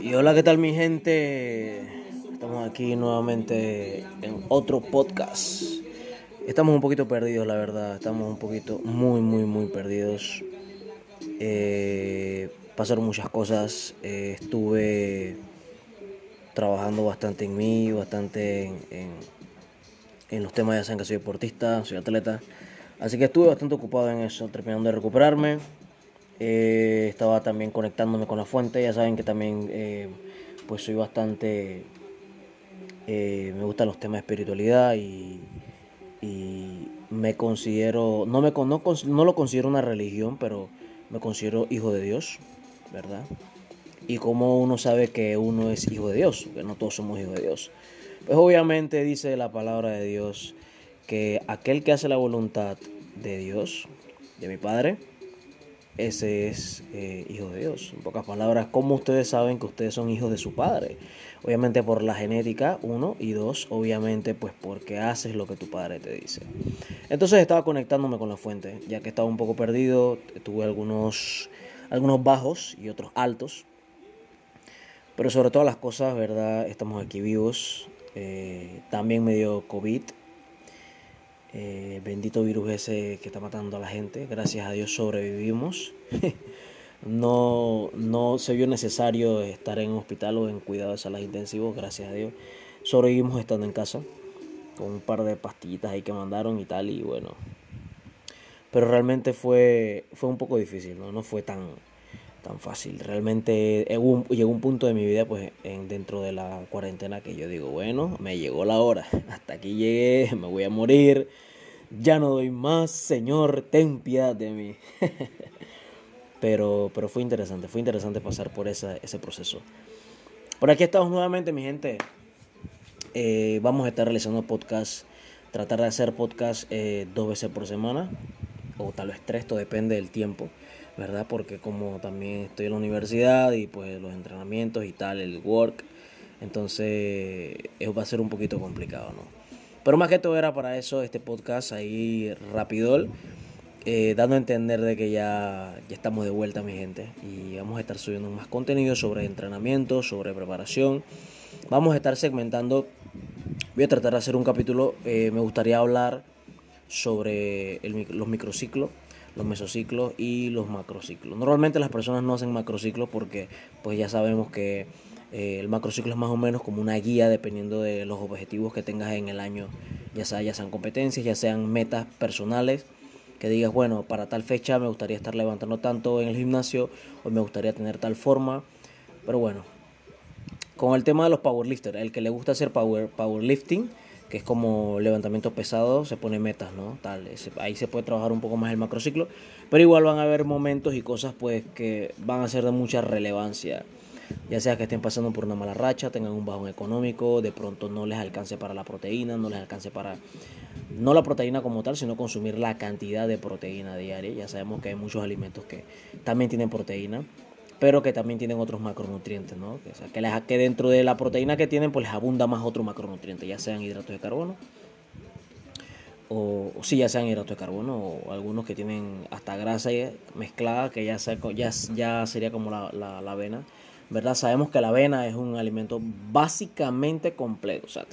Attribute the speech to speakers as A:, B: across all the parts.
A: Y hola, ¿qué tal mi gente? Estamos aquí nuevamente en otro podcast. Estamos un poquito perdidos, la verdad. Estamos un poquito muy, muy, muy perdidos. Eh, pasaron muchas cosas. Eh, estuve trabajando bastante en mí, bastante en, en, los temas. Ya saben que soy deportista, soy atleta. Así que estuve bastante ocupado en eso, terminando de recuperarme. Eh, estaba también conectándome con la fuente. Ya saben que también pues soy bastante... me gustan los temas de espiritualidad y y me considero, no, me, no, no lo considero una religión, pero me considero hijo de Dios, ¿verdad? Y como uno sabe que uno es hijo de Dios, que no todos somos hijos de Dios. Pues obviamente dice la palabra de Dios que aquel que hace la voluntad de Dios, de mi Padre, ese es eh, hijo de Dios. En pocas palabras, ¿cómo ustedes saben que ustedes son hijos de su padre? Obviamente por la genética, uno, y dos, obviamente pues porque haces lo que tu padre te dice. Entonces estaba conectándome con la fuente, ya que estaba un poco perdido, tuve algunos, algunos bajos y otros altos. Pero sobre todas las cosas, ¿verdad? Estamos aquí vivos. Eh, también me dio COVID, eh, bendito virus ese que está matando a la gente. Gracias a Dios sobrevivimos. no, no se vio necesario estar en hospital o en cuidados de salas intensivos. Gracias a Dios. Sobrevivimos estando en casa. Con un par de pastillitas ahí que mandaron y tal. Y bueno. Pero realmente fue, fue un poco difícil. No, no fue tan, tan fácil. Realmente llegó un, punto de mi vida, pues, en, dentro de la cuarentena que yo digo, bueno, me llegó la hora. Hasta aquí llegué, me voy a morir. Ya no doy más, Señor, ten piedad de mí. pero, pero fue interesante, fue interesante pasar por ese proceso. Por aquí estamos nuevamente, mi gente. Eh, vamos a estar realizando podcast, tratar de hacer podcast eh, dos veces por semana, o tal vez tres, todo depende del tiempo. ¿Verdad? Porque como también estoy en la universidad y pues los entrenamientos y tal, el work, entonces eso va a ser un poquito complicado, ¿no? Pero más que todo era para eso este podcast ahí rapidol, eh, dando a entender de que ya, ya estamos de vuelta mi gente y vamos a estar subiendo más contenido sobre entrenamiento, sobre preparación. Vamos a estar segmentando, voy a tratar de hacer un capítulo, eh, me gustaría hablar sobre los microciclos los mesociclos y los macrociclos. Normalmente las personas no hacen macrociclos porque pues ya sabemos que eh, el macrociclo es más o menos como una guía dependiendo de los objetivos que tengas en el año, ya sea ya sean competencias, ya sean metas personales, que digas, bueno, para tal fecha me gustaría estar levantando tanto en el gimnasio o me gustaría tener tal forma, pero bueno, con el tema de los powerlifters, el que le gusta hacer power powerlifting, que es como levantamiento pesado, se pone metas, ¿no? Tal, ahí se puede trabajar un poco más el macrociclo, pero igual van a haber momentos y cosas pues que van a ser de mucha relevancia. Ya sea que estén pasando por una mala racha, tengan un bajón económico, de pronto no les alcance para la proteína, no les alcance para no la proteína como tal, sino consumir la cantidad de proteína diaria. Ya sabemos que hay muchos alimentos que también tienen proteína pero que también tienen otros macronutrientes, ¿no? O sea, que, dentro de la proteína que tienen, pues les abunda más otro macronutriente, ya sean hidratos de carbono, o, sí, ya sean hidratos de carbono, o algunos que tienen hasta grasa mezclada, que ya, sería como la, avena, ¿verdad? Sabemos que la avena es un alimento básicamente completo, o sea,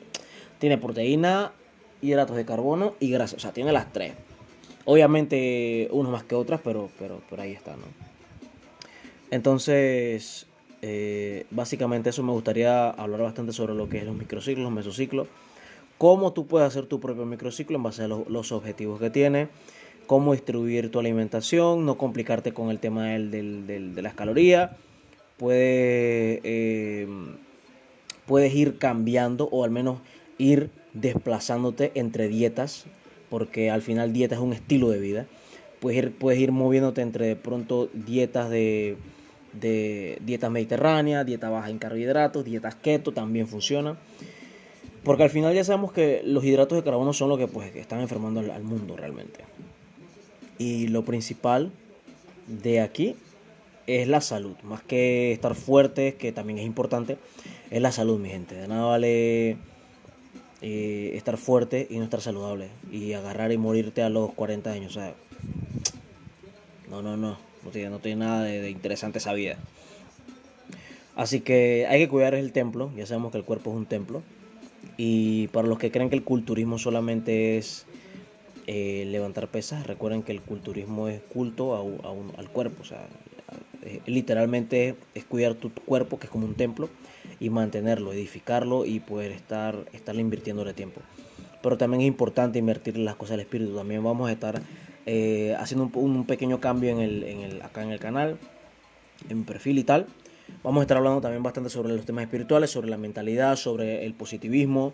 A: tiene proteína, hidratos de carbono y grasa, o sea, tiene las tres. Obviamente unos más que otras, pero, pero por ahí está, ¿no? Entonces, eh, básicamente eso me gustaría hablar bastante sobre lo que es los microciclos, los mesociclos, cómo tú puedes hacer tu propio microciclo en base a los, objetivos que tiene, cómo distribuir tu alimentación, no complicarte con el tema del, de las calorías, puedes, eh, puedes ir cambiando o al menos ir desplazándote entre dietas, porque al final dieta es un estilo de vida. Puedes ir, puedes ir moviéndote entre de pronto dietas de de dieta mediterránea, dieta baja en carbohidratos, dietas keto también funciona. Porque al final ya sabemos que los hidratos de carbono son lo que pues, están enfermando al, mundo realmente. Y lo principal de aquí es la salud. Más que estar fuerte, que también es importante, es la salud, mi gente. De nada vale eh, estar fuerte y no estar saludable. Y agarrar y morirte a los 40 años. O sea, no, no, no. Tiene, nada de, interesante esa vida. Así que hay que cuidar el templo, ya sabemos que el cuerpo es un templo. Y para los que creen que el culturismo solamente es eh, levantar pesas, recuerden que el culturismo es culto al cuerpo, o sea, literalmente es cuidar tu cuerpo, que es como un templo, y mantenerlo, edificarlo y poder estar estarle invirtiendo de tiempo. Pero también es importante invertir en las cosas del espíritu. También vamos a estar eh, haciendo un, pequeño cambio en el, en el, acá en el canal, en mi perfil y tal. Vamos a estar hablando también bastante sobre los temas espirituales, sobre la mentalidad, sobre el positivismo,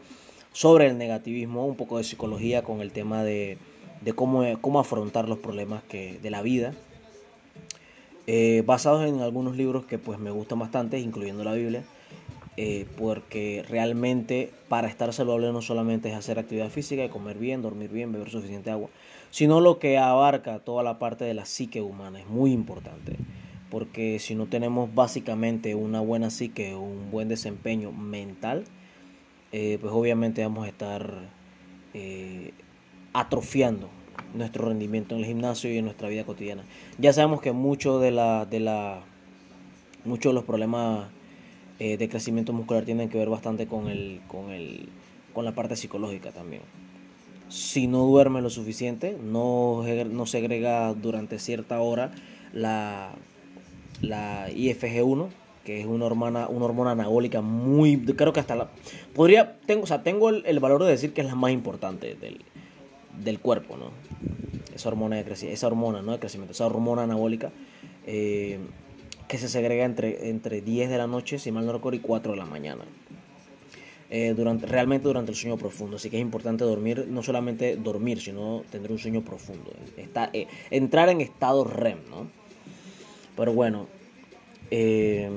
A: sobre el negativismo, un poco de psicología con el tema de, de cómo, cómo afrontar los problemas que, de la vida. Eh, basados en algunos libros que pues me gustan bastante, incluyendo la Biblia, eh, porque realmente para estar saludable no solamente es hacer actividad física, comer bien, dormir bien, beber suficiente agua, sino lo que abarca toda la parte de la psique humana, es muy importante porque si no tenemos básicamente una buena psique un buen desempeño mental, eh, pues obviamente vamos a estar eh, atrofiando nuestro rendimiento en el gimnasio y en nuestra vida cotidiana. Ya sabemos que mucho de la, de la, muchos de los problemas eh, de crecimiento muscular tienen que ver bastante con el, con el, con la parte psicológica también. Si no duerme lo suficiente, no, no segrega durante cierta hora la la IFG1, que es una hormona, una hormona anabólica muy, creo que hasta la, podría, tengo, o sea, tengo el, valor de decir que es la más importante del, del cuerpo, ¿no? Esa hormona de crecimiento, esa hormona, ¿no? De crecimiento, esa hormona anabólica, eh, que se segrega entre, entre 10 de la noche, si mal no recuerdo, y 4 de la mañana. Eh, durante, realmente durante el sueño profundo. Así que es importante dormir, no solamente dormir, sino tener un sueño profundo. Eh, entrar en estado REM, ¿no? Pero bueno, eh,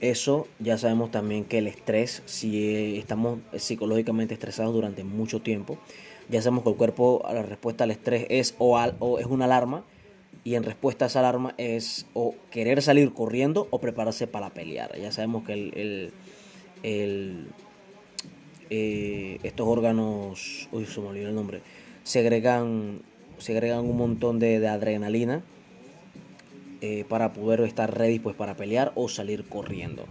A: eso ya sabemos también que el estrés, si estamos psicológicamente estresados durante mucho tiempo, ya sabemos que el cuerpo, la respuesta al estrés es o, o es una alarma y en respuesta a esa alarma es o querer salir corriendo o prepararse para pelear. Ya sabemos que el, eh, estos órganos, uy, se me olvidó el nombre, segregan, segregan un montón de adrenalina eh, para poder estar ready pues, para pelear o salir corriendo.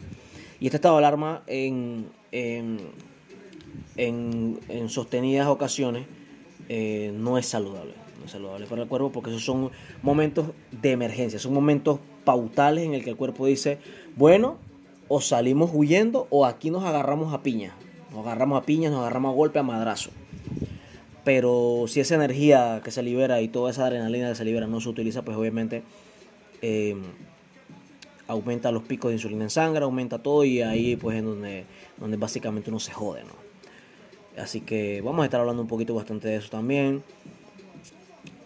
A: Y este estado de alarma en, en, en, sostenidas ocasiones eh, no es saludable. No es saludable para el cuerpo porque esos son momentos de emergencia, son momentos pautales en el que el cuerpo dice, bueno, o salimos huyendo o aquí nos agarramos a piña. Nos agarramos a piña, nos agarramos a golpe, a madrazo. Pero si esa energía que se libera y toda esa adrenalina que se libera no se utiliza, pues obviamente Em, aumenta los picos de insulina en sangre, aumenta todo y ahí pues es donde, donde básicamente uno se jode, ¿no? Así que vamos a estar hablando un poquito bastante de eso también.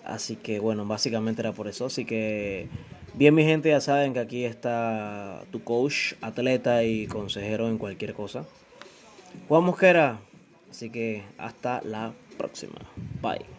A: Así que bueno, básicamente era por eso. Así que bien mi gente, ya saben que aquí está tu coach, atleta y consejero en cualquier cosa. Juan Mosquera. Así que hasta la próxima. Bye.